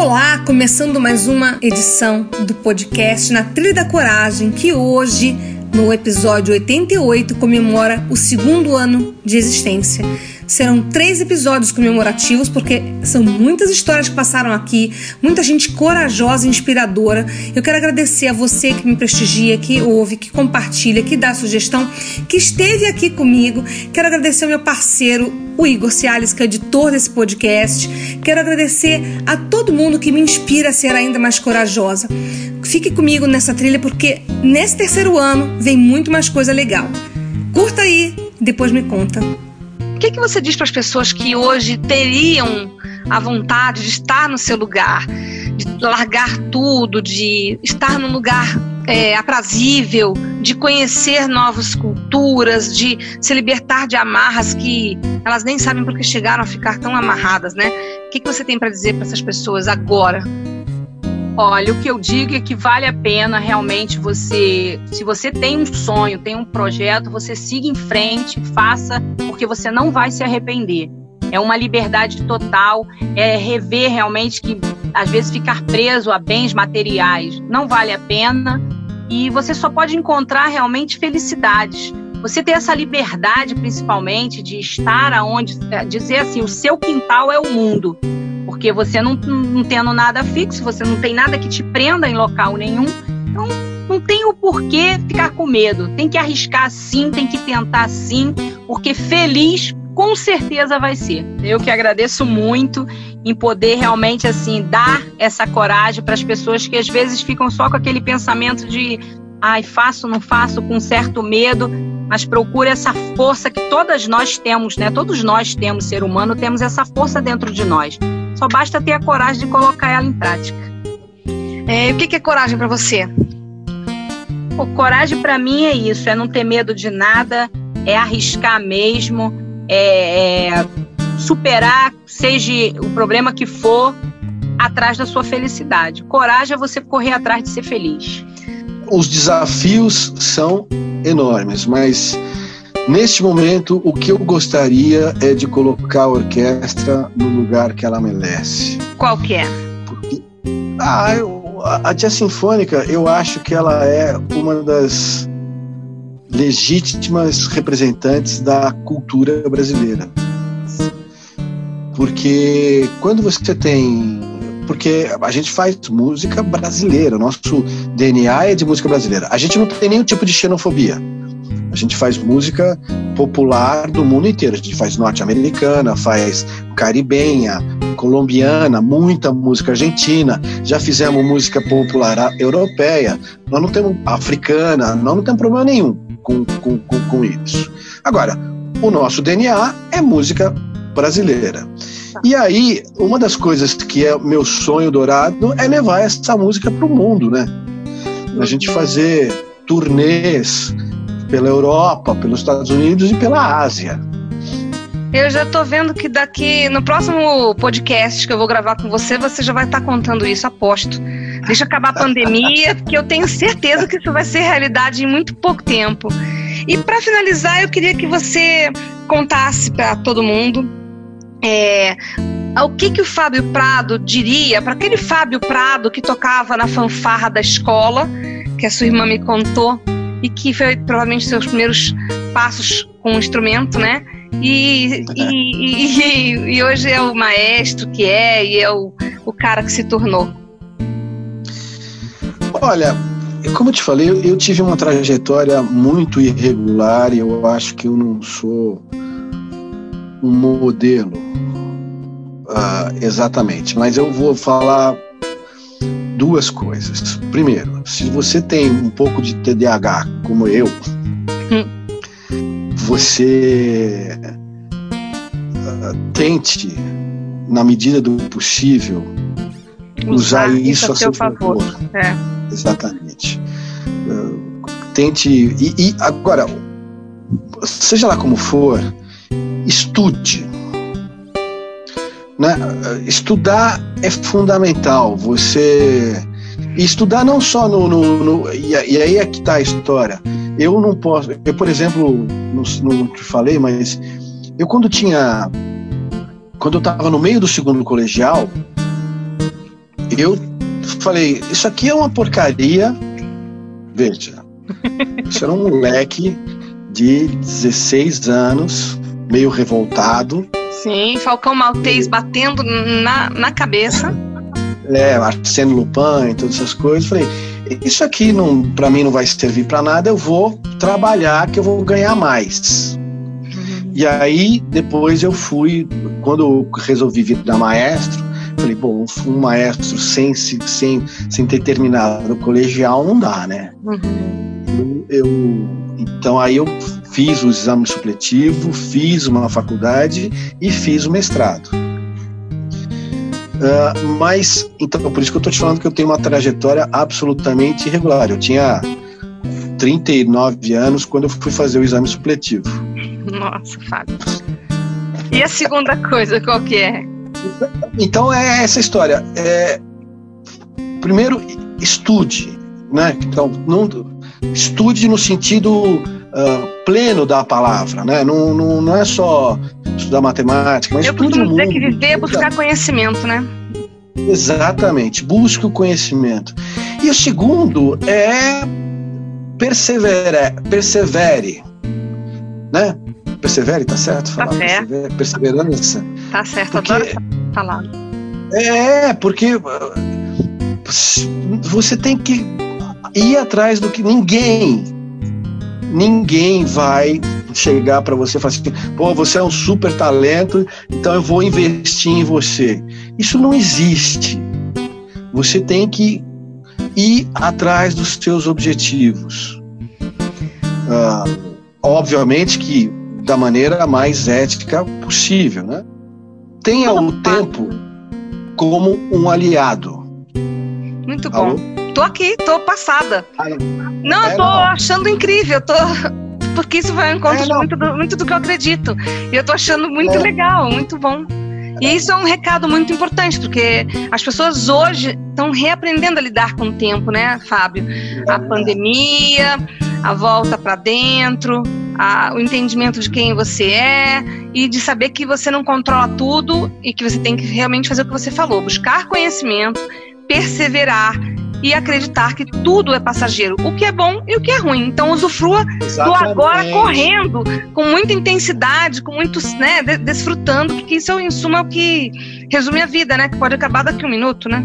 Olá, começando mais uma edição do podcast Na Trilha da Coragem, que hoje, no episódio 88, comemora o segundo ano de existência. Serão três episódios comemorativos, porque são muitas histórias que passaram aqui, muita gente corajosa e inspiradora. Eu quero agradecer a você que me prestigia, que ouve, que compartilha, que dá sugestão, que esteve aqui comigo. Quero agradecer ao meu parceiro, o Igor Ciales, que é editor desse podcast. Quero agradecer a todo mundo que me inspira a ser ainda mais corajosa. Fique comigo nessa trilha, porque nesse terceiro ano vem muito mais coisa legal. Curta aí, depois me conta que, que você diz para as pessoas que hoje teriam a vontade de estar no seu lugar, de largar tudo, de estar num lugar é, aprazível, de conhecer novas culturas, de se libertar de amarras que elas nem sabem porque chegaram a ficar tão amarradas, né? O que, que você tem para dizer para essas pessoas agora? Olha, o que eu digo é que vale a pena realmente você, se você tem um sonho, tem um projeto, você siga em frente, faça, porque você não vai se arrepender. É uma liberdade total, é rever realmente que às vezes ficar preso a bens materiais não vale a pena e você só pode encontrar realmente felicidades. Você ter essa liberdade, principalmente, de estar aonde, dizer assim, o seu quintal é o mundo porque você não, não tendo nada fixo, você não tem nada que te prenda em local nenhum, então não tem o porquê ficar com medo. Tem que arriscar sim, tem que tentar sim, porque feliz com certeza vai ser. Eu que agradeço muito em poder realmente assim dar essa coragem para as pessoas que às vezes ficam só com aquele pensamento de ai, faço, não faço, com certo medo, mas procure essa força que todas nós temos, né? Todos nós temos, ser humano, temos essa força dentro de nós. Só basta ter a coragem de colocar ela em prática. É, o que, que é coragem para você? O coragem para mim é isso, é não ter medo de nada, é arriscar mesmo, é, é superar, seja o problema que for, atrás da sua felicidade. Coragem é você correr atrás de ser feliz. Os desafios são enormes, mas Neste momento, o que eu gostaria é de colocar a orquestra no lugar que ela merece. Qual que é? Porque, ah, eu, a Jazz Sinfônica, eu acho que ela é uma das legítimas representantes da cultura brasileira. Porque quando você tem. Porque a gente faz música brasileira, nosso DNA é de música brasileira. A gente não tem nenhum tipo de xenofobia. A gente faz música popular do mundo inteiro. A gente faz norte-americana, faz caribenha, colombiana, muita música argentina. Já fizemos música popular europeia. Nós não temos africana, nós não temos problema nenhum com, com, com, com isso. Agora, o nosso DNA é música brasileira. E aí, uma das coisas que é meu sonho dourado é levar essa música para o mundo, né? A gente fazer turnês pela Europa, pelos Estados Unidos e pela Ásia. Eu já tô vendo que daqui no próximo podcast que eu vou gravar com você, você já vai estar tá contando isso, aposto. Deixa acabar a pandemia, porque eu tenho certeza que isso vai ser realidade em muito pouco tempo. E para finalizar, eu queria que você contasse para todo mundo é, o que, que o Fábio Prado diria para aquele Fábio Prado que tocava na fanfarra da escola, que a sua irmã me contou, e que foi provavelmente seus primeiros passos com o instrumento, né? E, e, e, e, hoje é o maestro que é e é o, o cara que se tornou. Olha, como eu te falei, eu, tive uma trajetória muito irregular e eu acho que eu não sou um modelo uh, exatamente, mas eu vou falar duas coisas. Primeiro, se você tem um pouco de TDAH, como eu, você uh, tente na medida do possível, usar, usar isso a seu favor. favor. É. Exatamente. Uh, tente. E, e agora, seja lá como for, estude. Né? Estudar é fundamental. Você estudar não só no, no, no e, aí é que está a história. Eu não posso. Eu, por exemplo, não, não te falei, mas eu quando tinha quando eu estava no meio do segundo colegial, eu falei, isso aqui é uma porcaria. Veja, isso era um moleque de 16 anos, meio revoltado. Sim, Falcão Maltês batendo na, na cabeça. É, Arsène Lupin e todas essas coisas. Falei, isso aqui não, para mim não vai servir para nada, eu vou trabalhar que eu vou ganhar mais. Uhum. E aí, depois eu fui, quando eu resolvi virar maestro, falei, bom, um maestro sem, sem, sem ter terminado o colegial não dá, né? Uhum. Eu, eu, então aí eu fiz o exame supletivo, fiz uma faculdade e fiz o mestrado. Uh, mas, então, por isso que eu estou te falando que eu tenho uma trajetória absolutamente irregular. Eu tinha 39 anos quando eu fui fazer o exame supletivo. Nossa, Fábio. E a segunda coisa, qual que é? Então é essa história. É, primeiro, estude, né? Então, não, estude no sentido uh, pleno da palavra, né? Não, não, não é só estudar matemática, mas Eu estude o mundo. dizer que viver é buscar conhecimento, né? Exatamente, busque o conhecimento. E o segundo é persevere, persevere, né? Persevere, tá certo? Falar, tá certo. perseverança. Tá certo, porque, adoro falar. É, porque uh, você tem que ir atrás do que ninguém, ninguém vai chegar para você e falar assim, pô, você é um super talento, então eu vou investir em você. Isso não existe. Você tem que ir atrás dos seus objetivos. Uh, obviamente que da maneira mais ética possível, né? Tenha o tempo como um aliado. Muito bom. Alô? Tô aqui, tô passada. Ah, não, é, eu tô não. achando incrível, tô porque isso vai ao encontro é, de muito do, muito do que eu acredito. E eu tô achando muito é. legal, muito bom. E isso é um recado muito importante, porque as pessoas hoje estão reaprendendo a lidar com o tempo, né, Fábio? A é. pandemia, a volta para dentro, a, o entendimento de quem você é e de saber que você não controla tudo e que você tem que realmente fazer o que você falou, buscar conhecimento, perseverar e acreditar que tudo é passageiro, o que é bom e o que é ruim. Então usufrua Exatamente. do agora correndo, com muita intensidade, com muitos, né, desfrutando, porque isso em suma é o que resume a vida, né, que pode acabar daqui a um minuto, né?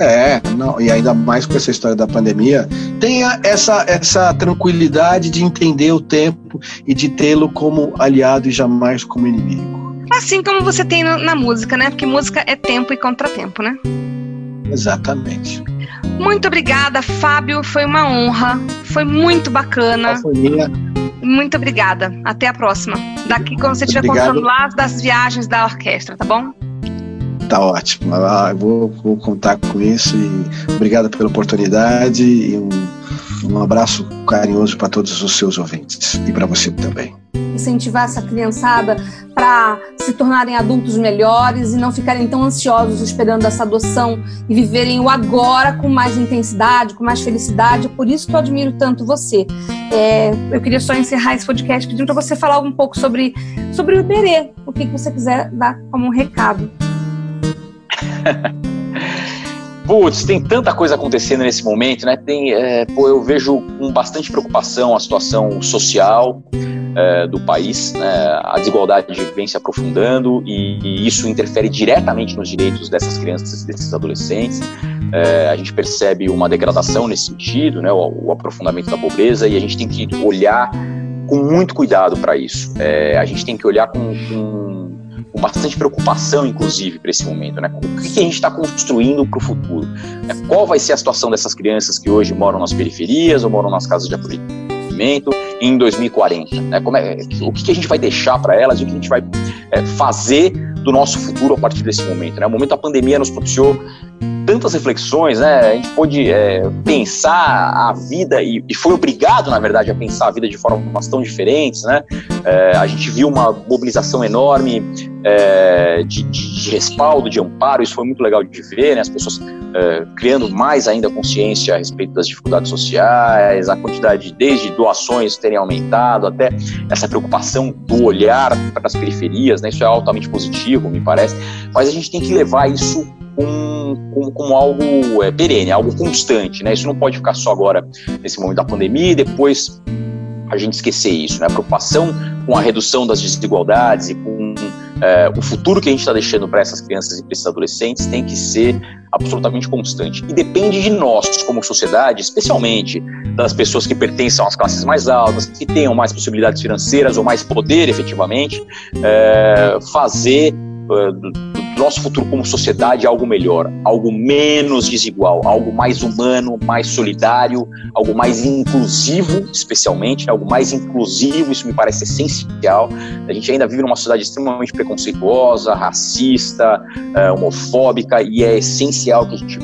É, não, e ainda mais com essa história da pandemia, tenha essa, essa tranquilidade de entender o tempo e de tê-lo como aliado e jamais como inimigo. Assim como você tem na música, né? Porque música é tempo e contratempo, né? Exatamente. Muito obrigada, Fábio. Foi uma honra. Foi muito bacana. Foi minha. Muito obrigada. Até a próxima. Daqui quando você estiver contando lá das viagens da orquestra, tá bom? Tá ótimo. Eu vou, vou contar com isso e obrigado pela oportunidade e um, um abraço carinhoso para todos os seus ouvintes e para você também incentivar essa criançada para se tornarem adultos melhores e não ficarem tão ansiosos esperando essa adoção e viverem o agora com mais intensidade, com mais felicidade. Por isso que eu admiro tanto você. É, eu queria só encerrar esse podcast pedindo para você falar um pouco sobre, sobre o Iberê, o que, que você quiser dar como um recado. Putz, tem tanta coisa acontecendo nesse momento, né? Tem, é, pô, eu vejo com bastante preocupação a situação social, é, do país. Né? A desigualdade vem se aprofundando e, e, isso interfere diretamente nos direitos dessas crianças desses adolescentes. É, a gente percebe uma degradação nesse sentido, né? o, o, aprofundamento da pobreza, e a gente tem que olhar com muito cuidado para isso. É, a gente tem que olhar com, com, com bastante preocupação, inclusive, para esse momento. Né? O que, a gente está construindo para o futuro? Qual vai ser a situação dessas crianças que hoje moram nas periferias ou moram nas casas de acolhimento? em 2040? Né? Como é, o que, a gente vai deixar para elas e o que a gente vai é, fazer do nosso futuro a partir desse momento. Né? O momento da pandemia nos propiciou tantas reflexões, né? A gente pôde é, pensar a vida e, e, foi obrigado, na verdade, a pensar a vida de formas tão diferentes, né? É, a gente viu uma mobilização enorme é, de, de, de, respaldo, de amparo, isso foi muito legal de ver, né? As pessoas é, criando mais ainda consciência a respeito das dificuldades sociais, a quantidade desde doações terem aumentado até essa preocupação do olhar para as periferias, né? Isso é altamente positivo, me parece. Mas a gente tem que levar isso como, como, como algo é, perene, algo constante, né? Isso não pode ficar só agora nesse momento da pandemia e depois a gente esquecer isso, né? A preocupação com a redução das desigualdades e com é, o futuro que a gente está deixando para essas crianças e para esses adolescentes tem que ser absolutamente constante. E depende de nós, como sociedade, especialmente das pessoas que pertencem às classes mais altas, que tenham mais possibilidades financeiras ou mais poder efetivamente, é, fazer é, nosso futuro como sociedade algo melhor, algo menos desigual, algo mais humano, mais solidário, algo mais inclusivo, especialmente, algo mais inclusivo, isso me parece essencial. A gente ainda vive numa sociedade extremamente preconceituosa, racista, uh, homofóbica, e é essencial que a gente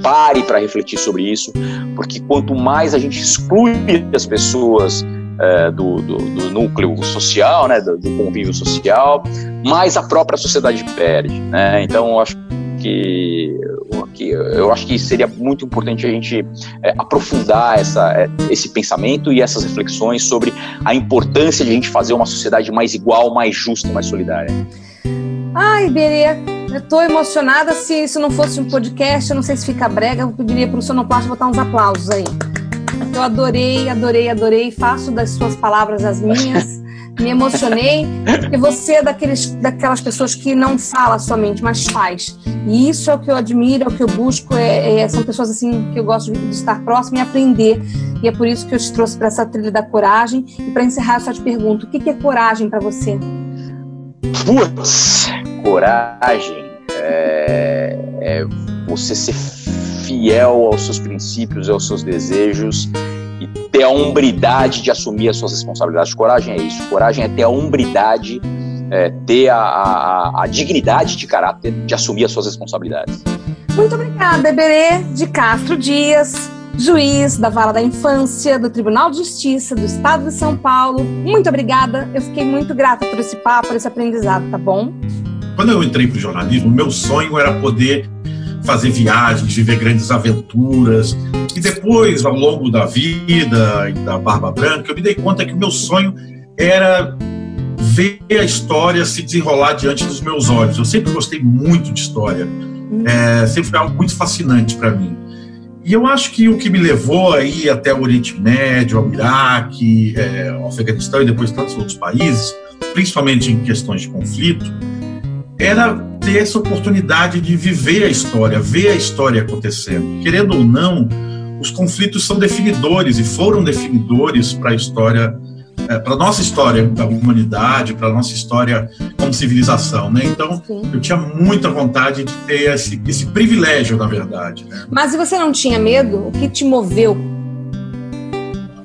pare para refletir sobre isso, porque quanto mais a gente exclui as pessoas é, do, do, do, núcleo social, né, do, do, convívio social, mais a própria sociedade perde. Né? Então, eu acho que, que eu acho que seria muito importante a gente é, aprofundar essa, é, esse pensamento e essas reflexões sobre a importância de a gente fazer uma sociedade mais igual, mais justa, mais solidária. Ai, Berê, eu tô emocionada. Se isso não fosse um podcast, eu não sei se fica brega, eu pediria para o Sonoplast botar uns aplausos aí. Eu adorei, adorei, adorei. Faço das suas palavras as minhas. Me emocionei, porque você é daqueles, daquelas pessoas que não fala somente, mas faz. E isso é o que eu admiro, é o que eu busco. É, é, são pessoas assim que eu gosto de, de estar próximo e aprender. E é por isso que eu te trouxe para essa trilha da coragem. E para encerrar, eu só te pergunto: o que, que é coragem para você? Putz, coragem é, é você ser fiel aos seus princípios e aos seus desejos e ter a hombridade de assumir as suas responsabilidades. Coragem é isso. Coragem é ter a hombridade, é, ter a, a, a, dignidade de caráter de assumir as suas responsabilidades. Muito obrigada, Eberê de Castro Dias, juiz da Vara da Infância, do Tribunal de Justiça do Estado de São Paulo. Muito obrigada. Eu fiquei muito grata por esse papo, por esse aprendizado, tá bom? Quando eu entrei para o jornalismo, meu sonho era poder fazer viagens, viver grandes aventuras. E depois, ao longo da vida e da Barba Branca, eu me dei conta que o meu sonho era ver a história se desenrolar diante dos meus olhos. Eu sempre gostei muito de história. É, sempre foi algo muito fascinante para mim. E eu acho que o que me levou aí até o Oriente Médio, ao Iraque, é, ao Afeganistão e depois tantos outros países, principalmente em questões de conflito, era ter essa oportunidade de viver a história, ver a história acontecendo. Querendo ou não, os conflitos são definidores e foram definidores para a história, é, para a nossa história da humanidade, para a nossa história como civilização, né? Então, Sim. eu tinha muita vontade de ter esse, esse privilégio, na verdade. Né? Mas você não tinha medo? O que te moveu?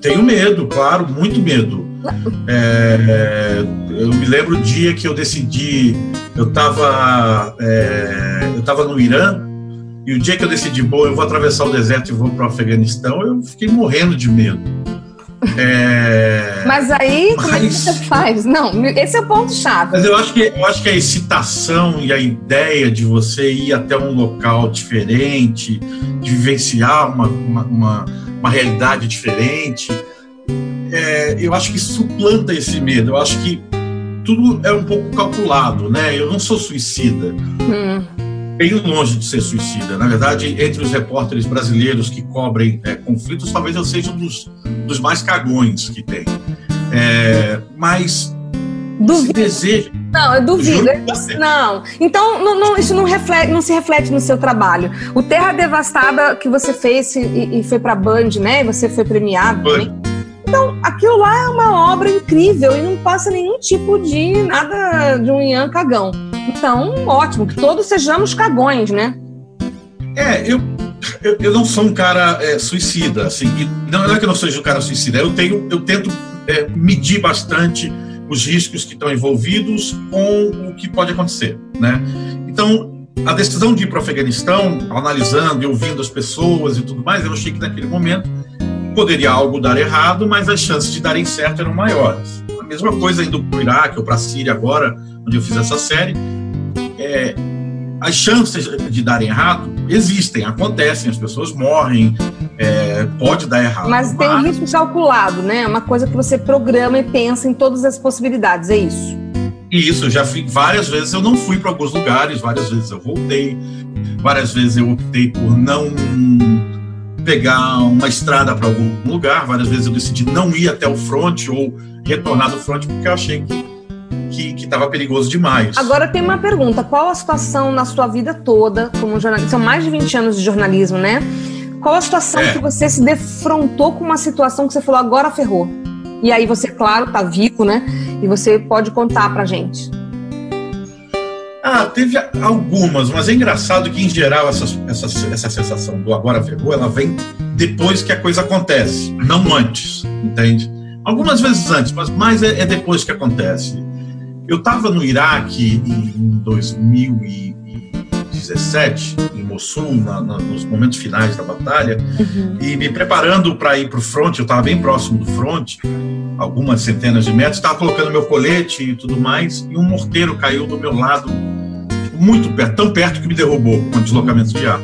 Tenho medo, claro, muito medo. É, eu me lembro o dia que eu decidi, eu estava é, eu tava no Irã, e o dia que eu decidi, bom, eu vou atravessar o deserto e vou para o Afeganistão, eu fiquei morrendo de medo. É... Mas aí, como é que você faz? Não, esse é o ponto-chave. Mas eu acho, que, eu acho que a excitação e a ideia de você ir até um local diferente, de vivenciar uma, uma, uma, uma realidade diferente, é, eu acho que suplanta esse medo. Eu acho que tudo é um pouco calculado, né? Eu não sou suicida. Hum. Bem longe de ser suicida. Na verdade, entre os repórteres brasileiros que cobrem é, conflitos, talvez eu seja um dos, dos mais cagões que tem. É, mas Duvido. desejo. Não, eu duvido. Não. Então, não, não, isso não, reflete, não se reflete no seu trabalho. O Terra Devastada que você fez e, e foi para a Band, né? E você foi premiado. Band. Então, aquilo lá é uma obra incrível e não passa nenhum tipo de nada de um Ian cagão. Então, ótimo, que todos sejamos cagões, né? É, eu, eu, eu não sou um cara é, suicida, assim, não é que eu não seja um cara suicida, eu tenho, eu tento é, medir bastante os riscos que estão envolvidos com o que pode acontecer, né? Então, a decisão de ir para o Afeganistão, analisando e ouvindo as pessoas e tudo mais, eu achei que naquele momento poderia algo dar errado, mas as chances de darem certo eram maiores. A mesma coisa indo para o Iraque ou para a Síria agora, onde eu fiz essa série, é, as chances de darem errado existem, acontecem, as pessoas morrem, é, pode dar errado. Mas, mas tem um risco calculado, né? É uma coisa que você programa e pensa em todas as possibilidades, é isso. Isso, já fui, várias vezes eu não fui para alguns lugares, várias vezes eu voltei, várias vezes eu optei por não pegar uma estrada para algum lugar, várias vezes eu decidi não ir até o front ou retornar do front porque eu achei que que estava perigoso demais. Agora tem uma pergunta: qual a situação na sua vida toda como jornalista? São mais de 20 anos de jornalismo, né? Qual a situação é. que você se defrontou com uma situação que você falou agora ferrou? E aí você, claro, tá vivo, né? E você pode contar pra gente. Ah, teve algumas, mas é engraçado que, em geral, essa, essa, essa sensação do agora ferrou, ela vem depois que a coisa acontece, não antes, entende? Algumas vezes antes, mas mais é, é depois que acontece. Eu estava no Iraque em 2017, em Mossul, na, na, nos momentos finais da batalha, uhum. e me preparando para ir para o front. Eu estava bem próximo do front, algumas centenas de metros, estava colocando meu colete e tudo mais, e um morteiro caiu do meu lado, muito perto, tão perto que me derrubou com deslocamento de ar.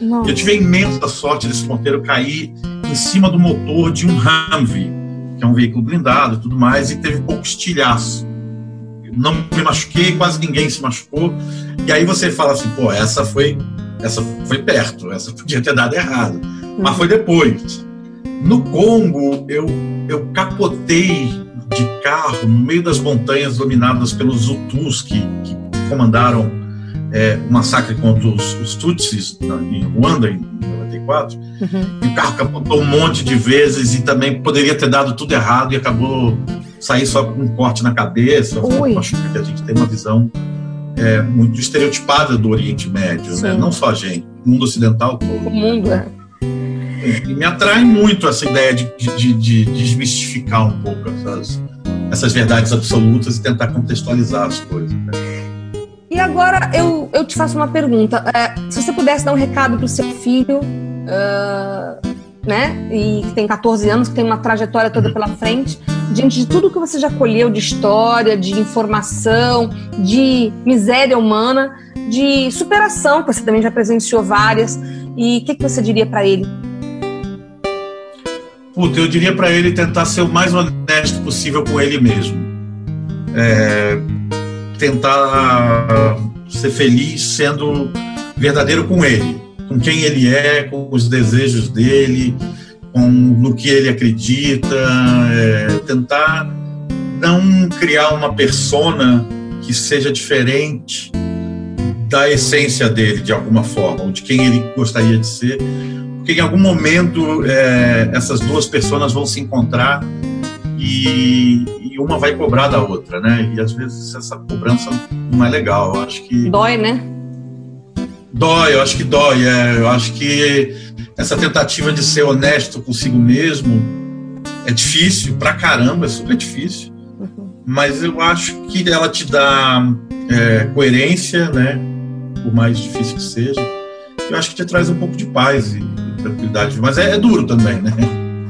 Nossa. Eu tive a imensa sorte desse morteiro cair em cima do motor de um Humvee, que é um veículo blindado e tudo mais, e teve pouco estilhaço não me machuquei, quase ninguém se machucou. E aí você fala assim, pô, essa foi, essa foi perto, essa podia ter dado errado. Mas foi depois. No Congo, eu, eu capotei de carro no meio das montanhas dominadas pelos Hutus que, que comandaram é, o massacre contra os, os Tutsis na, em Ruanda em 94. Uhum. E o carro capotou um monte de vezes e também poderia ter dado tudo errado e acabou sair só com um corte na cabeça. Acho que a gente tem uma visão é, muito estereotipada do Oriente Médio, né? não só a gente, o mundo ocidental todo. O mundo, é. E me atrai muito essa ideia de, de, de, de desmistificar um pouco essas, essas verdades absolutas e tentar contextualizar as coisas. Né? E agora eu, eu te faço uma pergunta. É, se você pudesse dar um recado para o seu filho, uh, né, e que tem 14 anos, que tem uma trajetória toda pela frente, diante de tudo que você já colheu de história, de informação, de miséria humana, de superação, que você também já presenciou várias, e o que, que você diria para ele? Puta, eu diria para ele tentar ser o mais honesto possível com ele mesmo. É, tentar ser feliz sendo verdadeiro com ele, com quem ele é, com os desejos dele, com no que ele acredita, é, tentar não criar uma persona que seja diferente da essência dele, de alguma forma, ou de quem ele gostaria de ser, porque em algum momento é, essas duas pessoas vão se encontrar e, e, uma vai cobrar da outra, né? E às vezes essa cobrança não é legal. Eu acho que dói, né? Dói, eu acho que dói. É, eu acho que essa tentativa de ser honesto consigo mesmo é difícil pra caramba, é super difícil. Uhum. Mas eu acho que ela te dá é, coerência, né? Por mais difícil que seja. Eu acho que te traz um pouco de paz e tranquilidade. Mas é, é, duro também, né?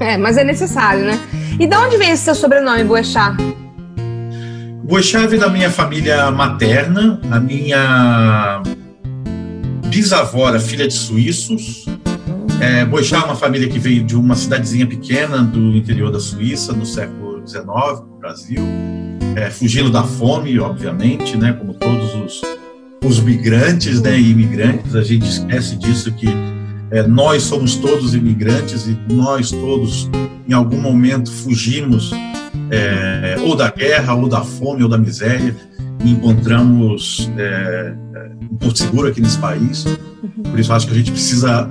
É, mas é necessário, né? E de onde vem esse seu sobrenome, Boechat? Boechat vem da minha família materna. A minha bisavó era filha de suíços é, Boixá é uma família que veio de uma cidadezinha pequena do interior da Suíça, no século XIX, no Brasil, é, fugindo da fome, obviamente, né, como todos os, os migrantes né, e imigrantes. A gente esquece disso que é, nós somos todos imigrantes e nós todos, em algum momento, fugimos é, ou da guerra, ou da fome, ou da miséria, e encontramos é, um porto seguro aqui nesse país. Por isso, acho que a gente precisa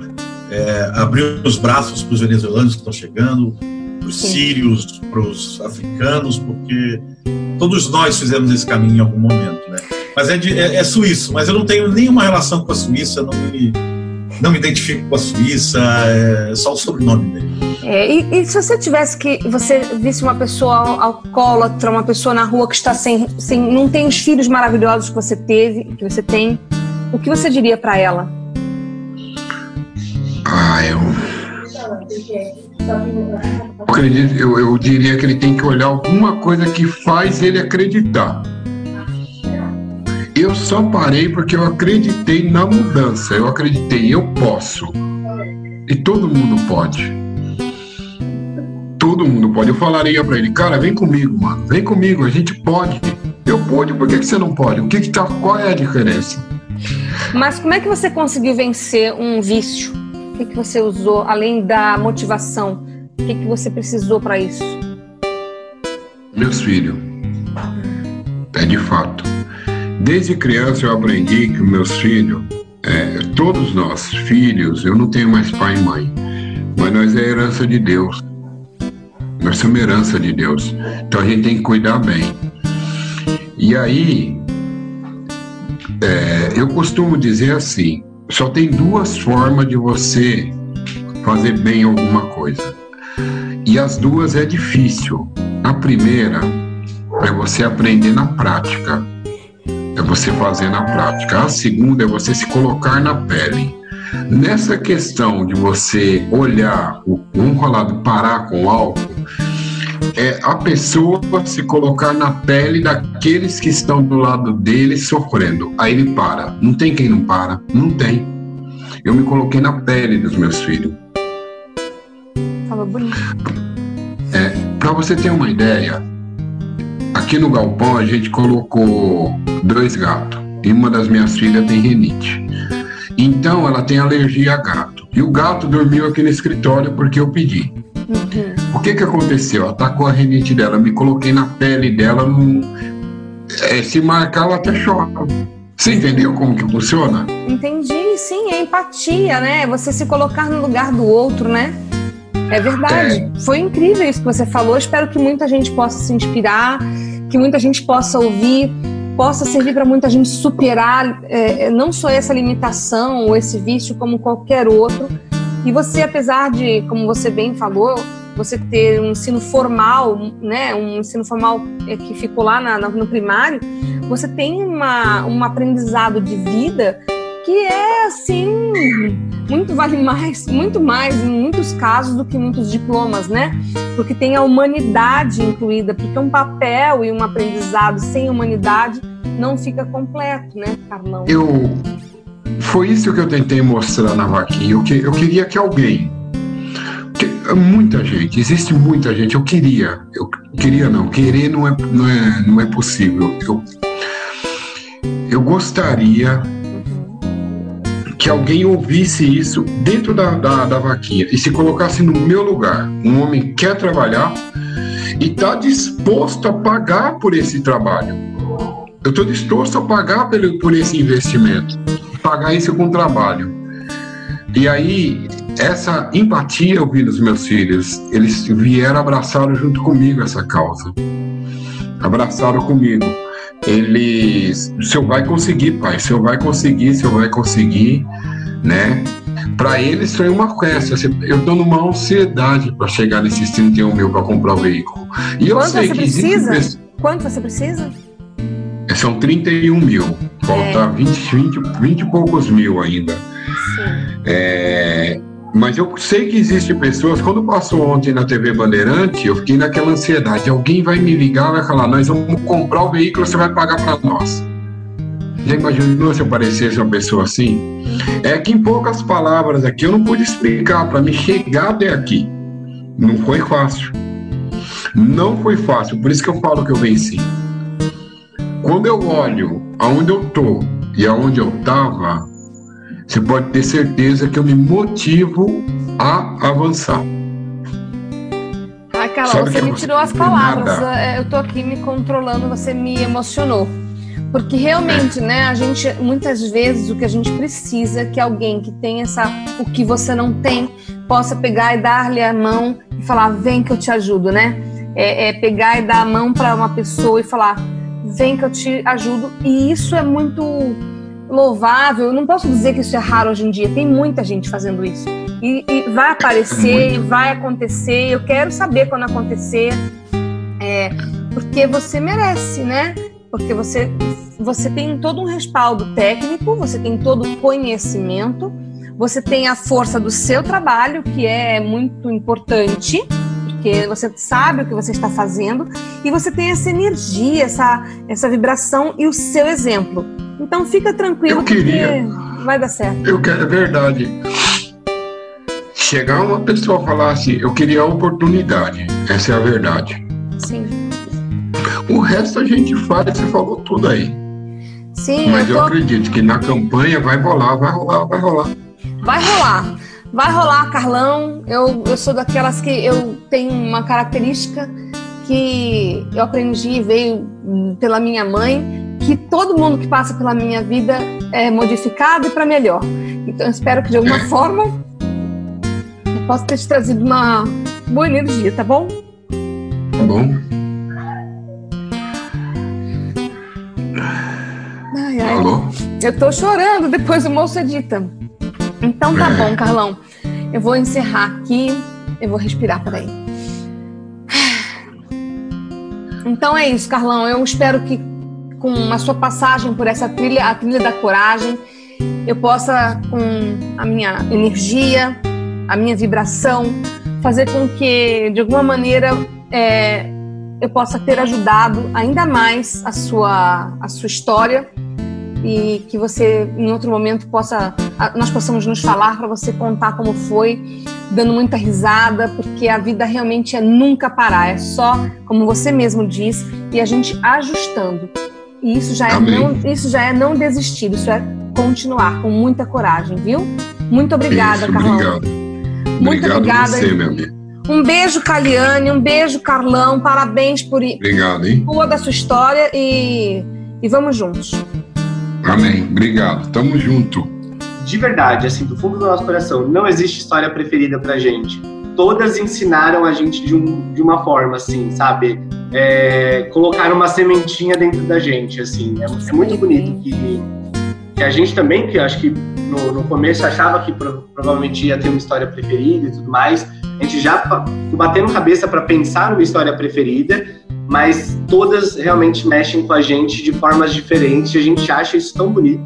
é, abrir os braços para os venezuelanos que estão chegando, para os sírios, para os africanos, porque todos nós fizemos esse caminho em algum momento, né? Mas é, de, é, é suíço, mas eu não tenho nenhuma relação com a Suíça, não me, não me identifico com a Suíça, é só o sobrenome dele. É, e, e, se você tivesse que você visse uma pessoa alcoólatra, uma pessoa na rua que está sem, sem não tem os filhos maravilhosos que você teve, que você tem, o que você diria para ela? Ah, eu acredito, eu, eu diria que ele tem que olhar alguma coisa que faz ele acreditar. Eu só parei porque eu acreditei na mudança. Eu acreditei, eu posso. E todo mundo pode. Todo mundo pode. Eu falaria para ele, cara, vem comigo, mano. Vem comigo, a gente pode. Eu pude, por que, que você não pode? O que, que tá, qual é a diferença? Mas como é que você conseguiu vencer um vício? O que, que você usou, além da motivação? O que, que você precisou para isso? Meus filhos. É de fato. Desde criança eu aprendi que meus filhos, é, todos nós, filhos, eu não tenho mais pai e mãe, mas nós é herança de Deus. Nós somos herança de Deus. Então a gente tem que cuidar bem. E aí, é, eu costumo dizer assim: só tem duas formas de você fazer bem alguma coisa. E as duas é difícil. A primeira é você aprender na prática é você fazer na prática. A segunda é você se colocar na pele. Nessa questão de você olhar, um colado parar com o álcool, é a pessoa se colocar na pele daqueles que estão do lado dele sofrendo. Aí ele para. Não tem quem não para. Não tem. Eu me coloquei na pele dos meus filhos. Tava bonito. É, para você ter uma ideia, aqui no galpão a gente colocou dois gatos. E uma das minhas filhas tem renite. Então ela tem alergia a gato. E o gato dormiu aqui no escritório porque eu pedi. Uhum. O que que aconteceu? Atacou a renite dela, me coloquei na pele dela, no... é, se marcar ela até chora. Você entendeu como que funciona? Entendi, sim, é empatia, né? Você se colocar no lugar do outro, né? É verdade. É. Foi incrível isso que você falou. Espero que muita gente possa se inspirar, que muita gente possa ouvir possa servir para muita gente superar é, é, não só essa limitação ou esse vício, como qualquer outro. E você, apesar de, como você bem falou, você ter um ensino formal, né, um ensino formal é, que ficou lá na, no primário, você tem uma, um aprendizado de vida que é assim muito vale mais, muito mais em muitos casos do que muitos diplomas, né? Porque tem a humanidade incluída, porque um papel e um aprendizado sem humanidade não fica completo, né, Carlão? Eu foi isso que eu tentei mostrar na vaquinha. Eu, que, eu queria que alguém muita gente, existe muita gente. Eu queria, eu queria não, querer não é, não é, não é possível. Eu, eu gostaria que alguém ouvisse isso dentro da, da, da vaquinha e se colocasse no meu lugar. Um homem quer trabalhar e está disposto a pagar por esse trabalho. Eu estou disposto a pagar por, por esse investimento, pagar isso com trabalho. E aí, essa empatia eu vi nos meus filhos. Eles vieram abraçaram junto comigo essa causa. Abraçaram comigo ele, o senhor vai conseguir, pai, o senhor vai conseguir, o senhor vai conseguir, né? Para eles foi uma festa. Eu estou numa ansiedade para chegar nesses 31 mil para comprar o veículo. E eu Quanto sei você que precisa? Quanto você precisa? É, são 31 mil. Falta é. 20, 20, 20 e poucos mil ainda. Sim. É, mas eu sei que existem pessoas. Quando passou ontem na TV Bandeirante, eu fiquei naquela ansiedade. Alguém vai me ligar, vai falar: Nós vamos comprar o veículo, você vai pagar para nós. Já imaginou se eu parecesse uma pessoa assim? É que em poucas palavras aqui eu não pude explicar para me chegar até aqui. Não foi fácil. Não foi fácil, por isso que eu falo que eu venci. Quando eu olho aonde eu tô e aonde eu tava, você pode ter certeza que eu me motivo a avançar. Ai, Carol, você me tirou as palavras. Nada. É, eu tô aqui me controlando, você me emocionou. Porque realmente, né, a gente, muitas vezes, o que a gente precisa é que alguém que tem essa, o que você não tem, possa pegar e dar-lhe a mão e falar, vem que eu te ajudo, né? É, é pegar e dar a mão para uma pessoa e falar, vem que eu te ajudo. E isso é muito louvável. Eu não posso dizer que isso é raro hoje em dia. Tem muita gente fazendo isso. E, e vai aparecer, e vai acontecer. Eu quero saber quando acontecer. É, porque você merece, né? Porque você, você tem todo um respaldo técnico, você tem todo o conhecimento, você tem a força do seu trabalho, que é muito importante porque você sabe o que você está fazendo e você tem essa energia, essa, essa vibração e o seu exemplo. Então fica tranquilo eu queria, porque vai dar certo. Eu quero, é verdade. Chegar uma pessoa falar assim, eu queria a oportunidade. Essa é a verdade. Sim. O resto a gente faz, você falou tudo aí. Sim, Mas eu, eu tô... acredito que na campanha vai rolar, vai rolar, vai rolar. Vai rolar. Vai rolar, Carlão. Eu, eu sou daquelas que eu tenho uma característica que eu aprendi, veio pela minha mãe, que todo mundo que passa pela minha vida é modificado e para melhor. Então, eu espero que de alguma forma eu possa ter te trazido uma boa energia, tá bom? Tá bom? Ai, ai. Alô? Eu tô chorando depois do moço edita. Então tá bom, Carlão. Eu vou encerrar aqui. Eu vou respirar, peraí. Então é isso, Carlão. Eu espero que com a sua passagem por essa trilha, a trilha da coragem, eu possa, com a minha energia, a minha vibração, fazer com que, de alguma maneira, é, eu possa ter ajudado ainda mais a sua, a sua história e que você em outro momento possa nós possamos nos falar para você contar como foi dando muita risada porque a vida realmente é nunca parar é só como você mesmo diz e a gente ajustando e isso já é não isso já é não desistir isso é continuar com muita coragem viu muito obrigada Isso, Carlão obrigado. muito obrigado obrigada você, meu amigo. um beijo Caliane um beijo Carlão parabéns por Obrigado, hein? toda a sua história e, e vamos juntos Amém. Obrigado. Tamo junto. De verdade, assim, do fundo do nosso coração, não existe história preferida pra gente. Todas ensinaram a gente de, um, de uma forma, assim, sabe? É, colocaram uma sementinha dentro da gente, assim. É, é muito bonito que, que a gente também, que acho que no, no começo achava que pro, provavelmente ia ter uma história preferida e tudo mais, a gente já batendo cabeça para pensar numa história preferida, mas todas realmente mexem com a gente de formas diferentes e a gente acha isso tão bonito.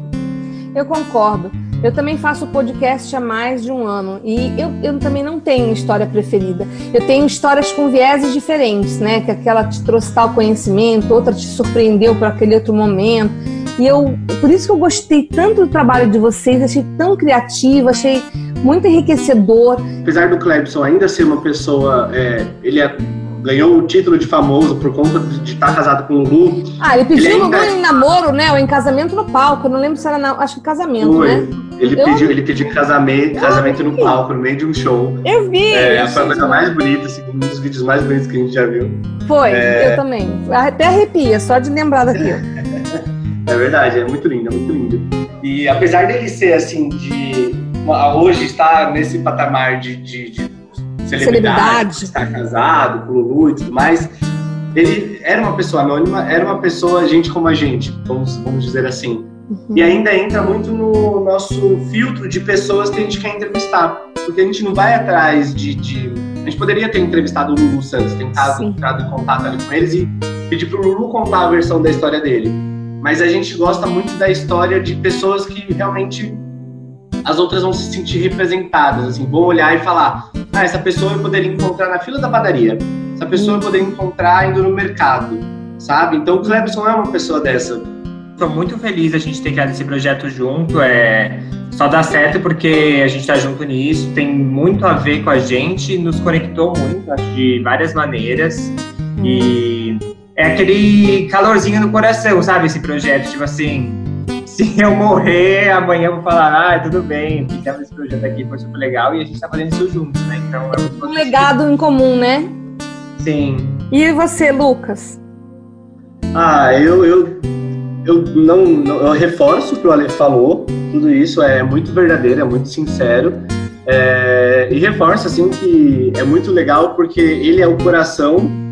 Eu concordo. Eu também faço podcast há mais de um ano e eu, eu também não tenho história preferida. Eu tenho histórias com vieses diferentes, né? Que aquela te trouxe tal conhecimento, outra te surpreendeu por aquele outro momento. E eu, por isso que eu gostei tanto do trabalho de vocês, achei tão criativo, achei muito enriquecedor. Apesar do Clebson ainda ser uma pessoa, é, ele é ganhou o título de famoso por conta de estar casado com o Lulu. Ah, ele pediu ele ainda... em namoro, né? Ou em casamento no palco. Eu não lembro se era na... acho que casamento, Foi. né? Ele eu... pediu, ele pediu casamento, casamento no palco, no meio de um show. Eu vi. É, foi a coisa mais bonita, assim, um dos vídeos mais bonitos que a gente já viu. Foi, é... eu também. Até arrepia, só de lembrar daquilo. é verdade, é muito lindo, é muito lindo. E apesar dele ser assim, de hoje estar nesse patamar de, de, de celebridade, celebridade. estar casado com o Lulu e tudo mais. Ele era uma pessoa anônima, era uma pessoa gente como a gente, vamos, vamos dizer assim. Uhum. E ainda entra muito no nosso filtro de pessoas que a gente quer entrevistar. Porque a gente não vai atrás de. de... A gente poderia ter entrevistado o Lulu Santos, tentado entrar em contato ali com eles e pedir pro Lulu contar a versão da história dele. Mas a gente gosta muito da história de pessoas que realmente as outras vão se sentir representadas, assim, vão olhar e falar: ah, essa pessoa eu poderia encontrar na fila da padaria, essa pessoa eu poderia encontrar indo no mercado, sabe? Então o Clebson é uma pessoa dessa. Estou muito feliz a gente ter criado esse projeto junto, é só dá certo porque a gente está junto nisso, tem muito a ver com a gente, nos conectou muito, acho, de várias maneiras, e é aquele calorzinho no coração, sabe, esse projeto, tipo assim, se eu morrer, amanhã eu vou falar, ah, tudo bem, ficamos esse projeto aqui, foi super legal, e a gente tá fazendo isso junto, né? Então é muito Um legado em comum, né? Sim. E você, Lucas? Ah, eu, eu, eu não, não eu reforço o que o Ale falou, tudo isso é muito verdadeiro, é muito sincero. É, e reforço assim que é muito legal porque ele é o coração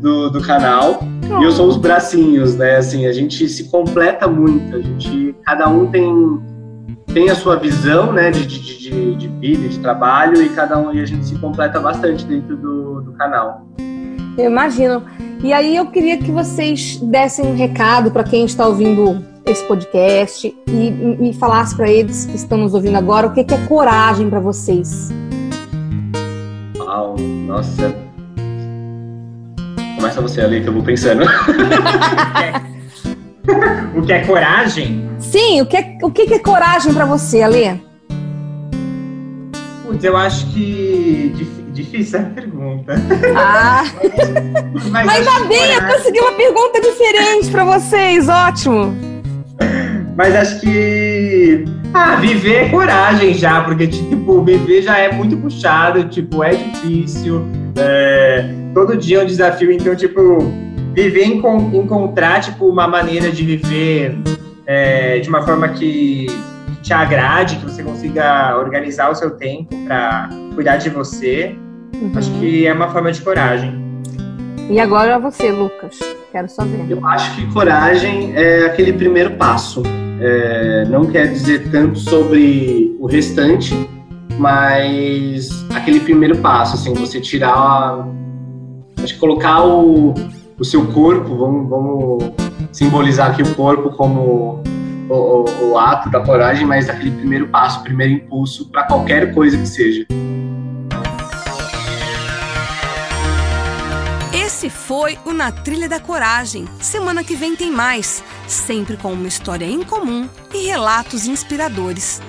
do, do canal. E eu sou os bracinhos, né? Assim, a gente se completa muito. A gente, cada um tem, tem a sua visão, né? De, de, de, de vida, de trabalho, e cada um e a gente se completa bastante dentro do, do canal. Eu imagino. E aí eu queria que vocês dessem um recado para quem está ouvindo esse podcast e me falasse para eles que estão nos ouvindo agora o que é coragem para vocês. Uau, nossa, Começa você ali que eu vou pensando. o que é coragem? Sim, o que é, o que é coragem para você, Alê? Putz, eu acho que. Difícil a pergunta. Ah! Mas, Mas ainda bem, coragem... eu consegui uma pergunta diferente para vocês, ótimo! Mas acho que. Ah, viver é coragem já, porque, tipo, viver já é muito puxado, tipo, é difícil. É todo dia é um desafio, então, tipo, viver, encontrar, tipo, uma maneira de viver é, de uma forma que te agrade, que você consiga organizar o seu tempo para cuidar de você, uhum. acho que é uma forma de coragem. E agora você, Lucas. Quero saber. Eu acho que coragem é aquele primeiro passo. É, não quer dizer tanto sobre o restante, mas aquele primeiro passo, assim, você tirar acho que colocar o, o seu corpo, vamos, vamos simbolizar aqui o corpo como o, o, o, ato da coragem, mas aquele primeiro passo, primeiro impulso para qualquer coisa que seja. Esse foi o Na Trilha da Coragem. Semana que vem tem mais, sempre com uma história em comum e relatos inspiradores.